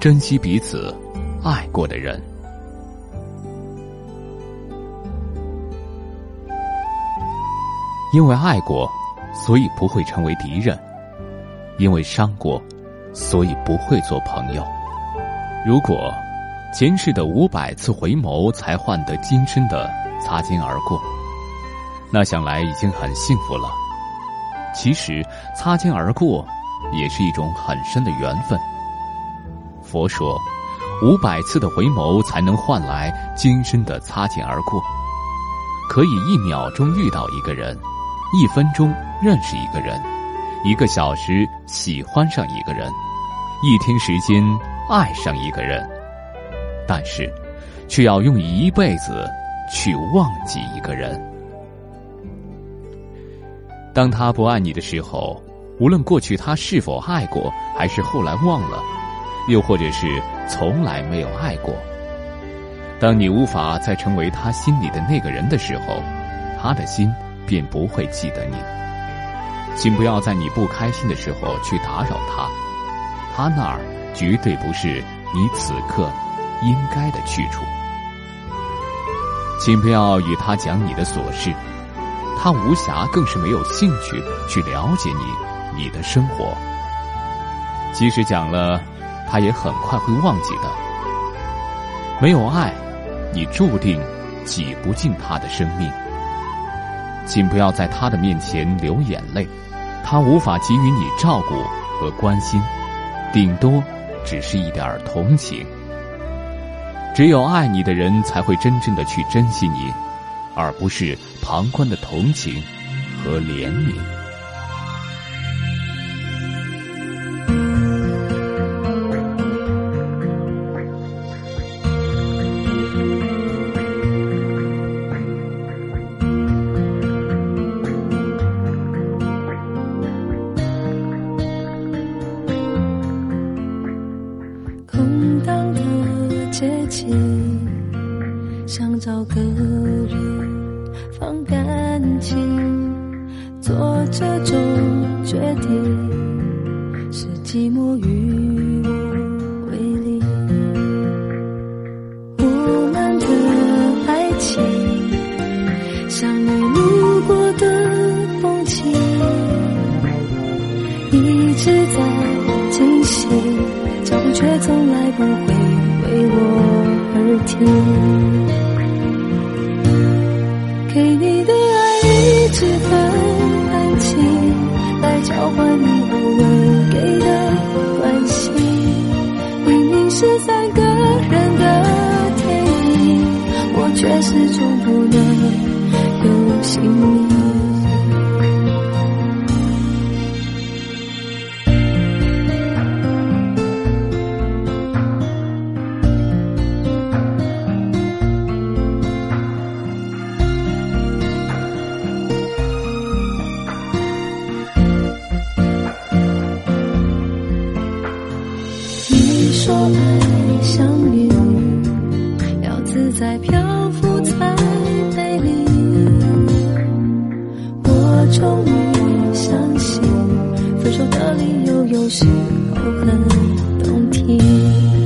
珍惜彼此爱过的人。因为爱过，所以不会成为敌人；因为伤过，所以不会做朋友。如果前世的五百次回眸才换得今生的擦肩而过，那想来已经很幸福了。其实，擦肩而过也是一种很深的缘分。佛说，五百次的回眸才能换来今生的擦肩而过。可以一秒钟遇到一个人。一分钟认识一个人，一个小时喜欢上一个人，一天时间爱上一个人，但是，却要用一辈子去忘记一个人。当他不爱你的时候，无论过去他是否爱过，还是后来忘了，又或者是从来没有爱过，当你无法再成为他心里的那个人的时候，他的心。便不会记得你，请不要在你不开心的时候去打扰他，他那儿绝对不是你此刻应该的去处。请不要与他讲你的琐事，他无暇，更是没有兴趣去了解你你的生活。即使讲了，他也很快会忘记的。没有爱，你注定挤不进他的生命。请不要在他的面前流眼泪，他无法给予你照顾和关心，顶多只是一点同情。只有爱你的人才会真正的去珍惜你，而不是旁观的同情和怜悯。这种决定是寂寞与我为邻。我们的爱情像你路过的风景，一直在进行，脚步却从来不会为我。而停，终不能有姓名。相信，分手的理由有时候很动听。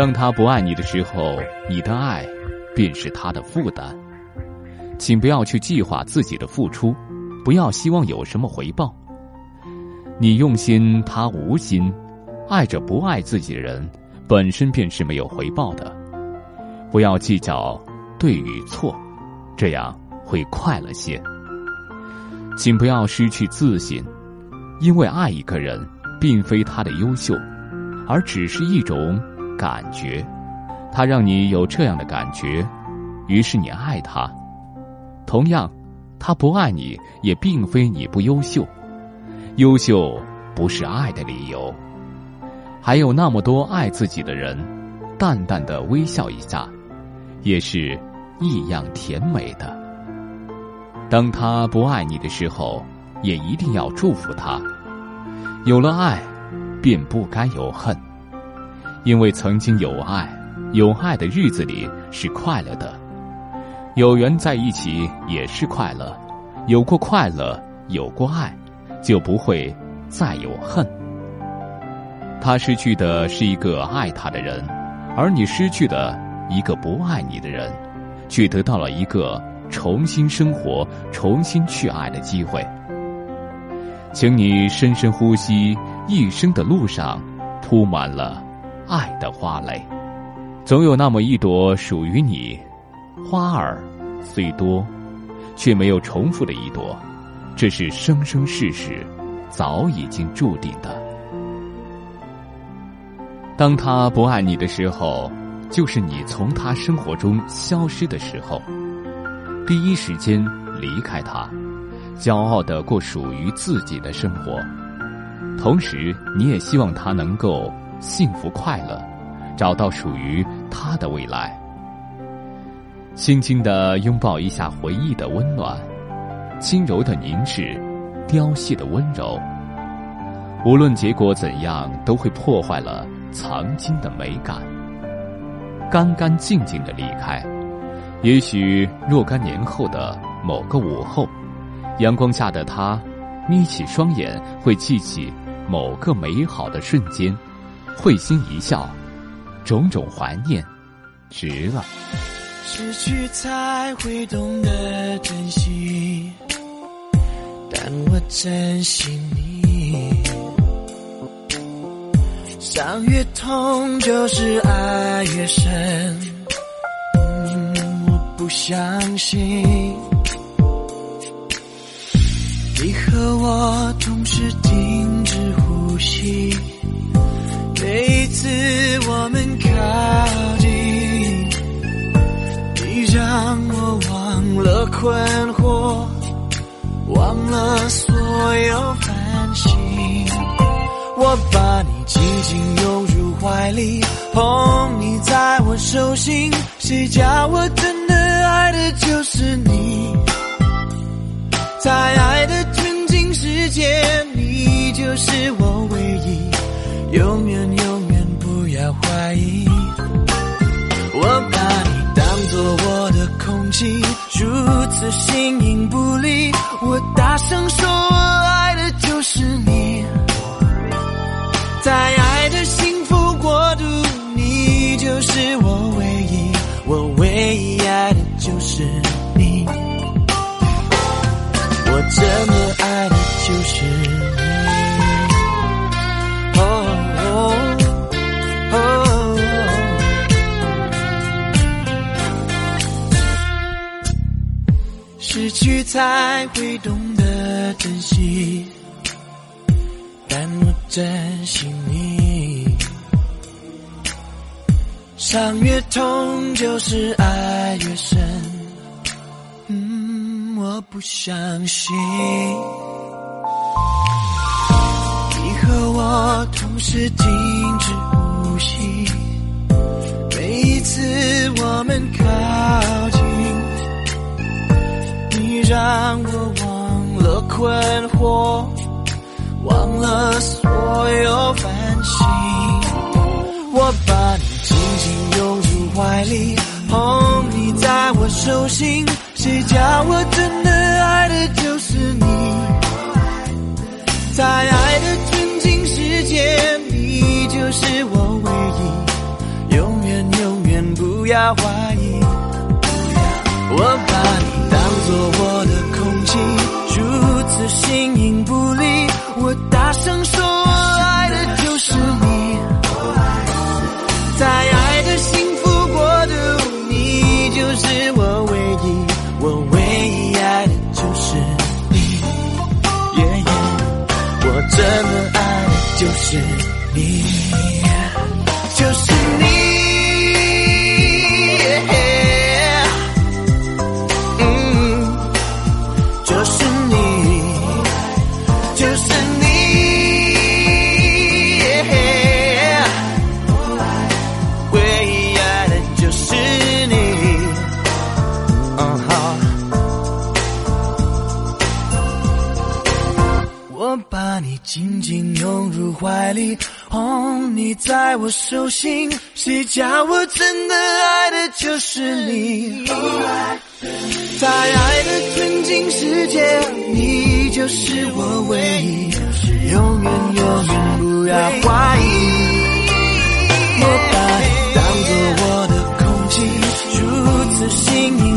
当他不爱你的时候，你的爱便是他的负担。请不要去计划自己的付出，不要希望有什么回报。你用心，他无心。爱着不爱自己的人，本身便是没有回报的。不要计较对与错，这样会快乐些。请不要失去自信，因为爱一个人，并非他的优秀，而只是一种感觉。他让你有这样的感觉，于是你爱他。同样，他不爱你，也并非你不优秀。优秀不是爱的理由。还有那么多爱自己的人，淡淡的微笑一下，也是异样甜美的。当他不爱你的时候，也一定要祝福他。有了爱，便不该有恨，因为曾经有爱，有爱的日子里是快乐的。有缘在一起也是快乐，有过快乐，有过爱，就不会再有恨。他失去的是一个爱他的人，而你失去的一个不爱你的人，却得到了一个重新生活、重新去爱的机会。请你深深呼吸，一生的路上铺满了爱的花蕾，总有那么一朵属于你。花儿虽多，却没有重复的一朵，这是生生世世早已经注定的。当他不爱你的时候，就是你从他生活中消失的时候。第一时间离开他，骄傲的过属于自己的生活，同时你也希望他能够幸福快乐，找到属于他的未来。轻轻的拥抱一下回忆的温暖，轻柔的凝视，凋谢的温柔。无论结果怎样，都会破坏了。曾经的美感，干干净净的离开。也许若干年后的某个午后，阳光下的他，眯起双眼，会记起某个美好的瞬间，会心一笑，种种怀念，值了。失去才会懂得珍惜，但我珍惜你。伤越痛，就是爱越深。我不相信，你和我同时停止呼吸。每一次我们靠近，你让我忘了困惑，忘了所有烦心。我把你。紧紧拥入怀里，捧你在我手心，谁叫我真的爱的就是你？在爱的纯净世界，你就是我唯一，永远有怀疑。我把你当作我的空气，如此形影不离，我大声说，我爱的就是你。在爱的幸福国度，你就是我唯一，我唯一爱的就是你，我这么才会懂得珍惜。但我珍惜你，伤越痛就是爱越深。嗯，我不相信，你和我同时停止呼吸。每一次我们靠近，让我忘了困惑。忘了所有烦心，我把你紧紧拥入怀里，捧你在我手心，谁叫我真的爱的就是你？在爱的纯净世界，你就是我唯一。永远永远不要怀疑。我把你做我的空气，如此形影不离。我大声说，我爱的就是你，在爱的幸福国度，你就是我唯一，我唯一爱的就是你。耶耶，我真的爱的就是你，在我手心，谁叫我真的爱的就是你。在爱的纯净世界，你就是我唯一，永远永远不要怀疑。我把你当作我的空气，如此形影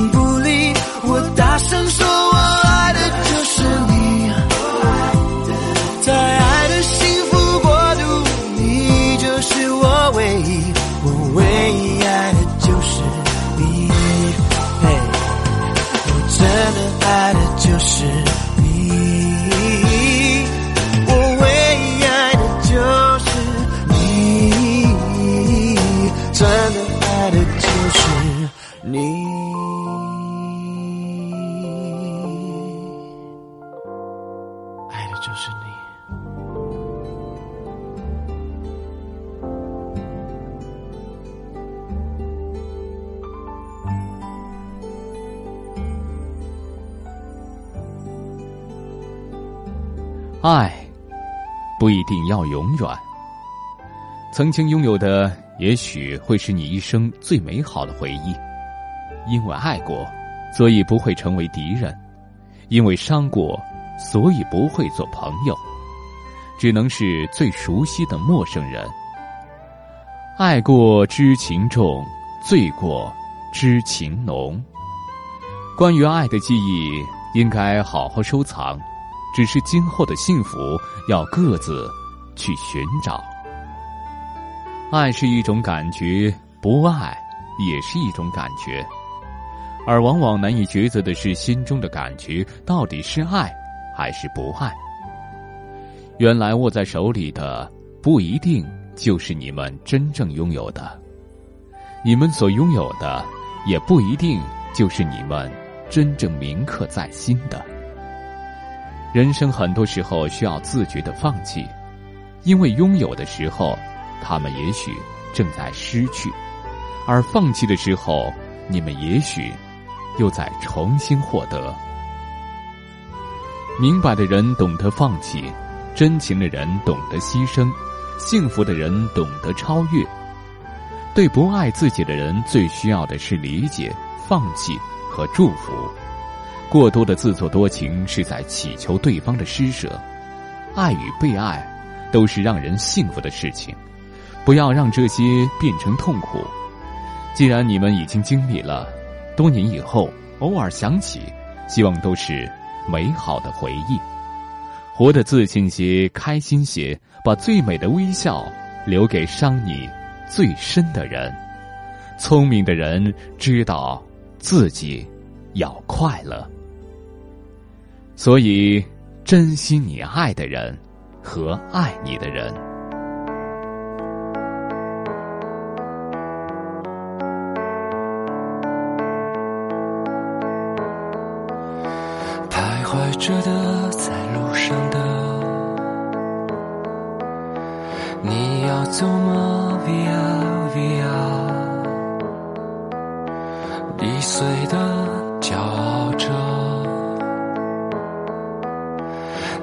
爱不一定要永远，曾经拥有的也许会是你一生最美好的回忆。因为爱过，所以不会成为敌人；因为伤过，所以不会做朋友，只能是最熟悉的陌生人。爱过知情重，醉过知情浓。关于爱的记忆，应该好好收藏。只是今后的幸福要各自去寻找。爱是一种感觉，不爱也是一种感觉，而往往难以抉择的是心中的感觉到底是爱还是不爱。原来握在手里的不一定就是你们真正拥有的，你们所拥有的也不一定就是你们真正铭刻在心的。人生很多时候需要自觉的放弃，因为拥有的时候，他们也许正在失去；而放弃的时候，你们也许又在重新获得。明白的人懂得放弃，真情的人懂得牺牲，幸福的人懂得超越。对不爱自己的人，最需要的是理解、放弃和祝福。过多的自作多情是在乞求对方的施舍，爱与被爱都是让人幸福的事情，不要让这些变成痛苦。既然你们已经经历了，多年以后偶尔想起，希望都是美好的回忆。活得自信些，开心些，把最美的微笑留给伤你最深的人。聪明的人知道自己要快乐。所以，珍惜你爱的人和爱你的人。徘徊着的，在路上的，你要走吗？Via Via，易碎的，骄傲着。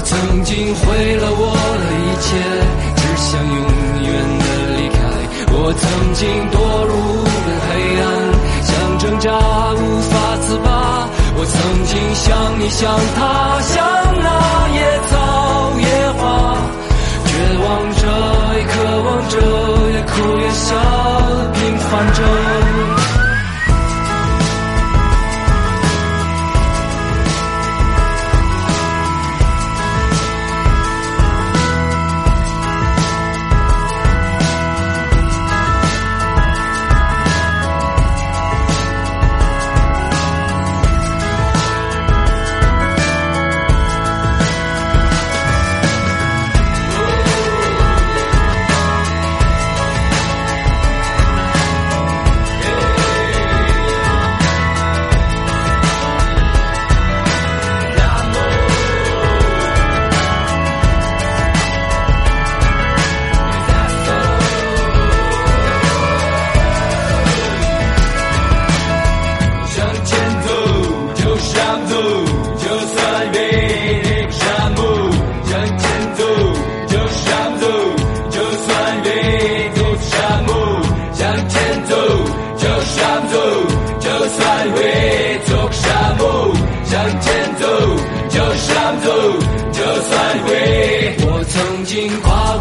我曾经毁了我的一切，只想永远的离开。我曾经堕入了黑暗，想挣扎无法自拔。我曾经像你像他，像那野草野花，绝望着也渴望着，也哭也笑，平凡着。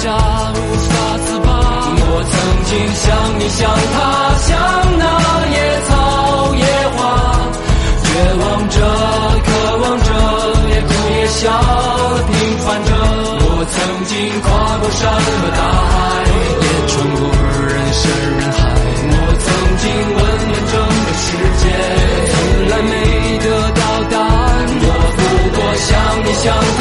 扎无法自拔。我曾经像你像他，像那野草野花，绝望着，渴望着，也哭也笑，平凡着。我曾经跨过山和大海，也穿过人山人海。我曾经问遍整个世界，从来没得到答案。我不过像你像他，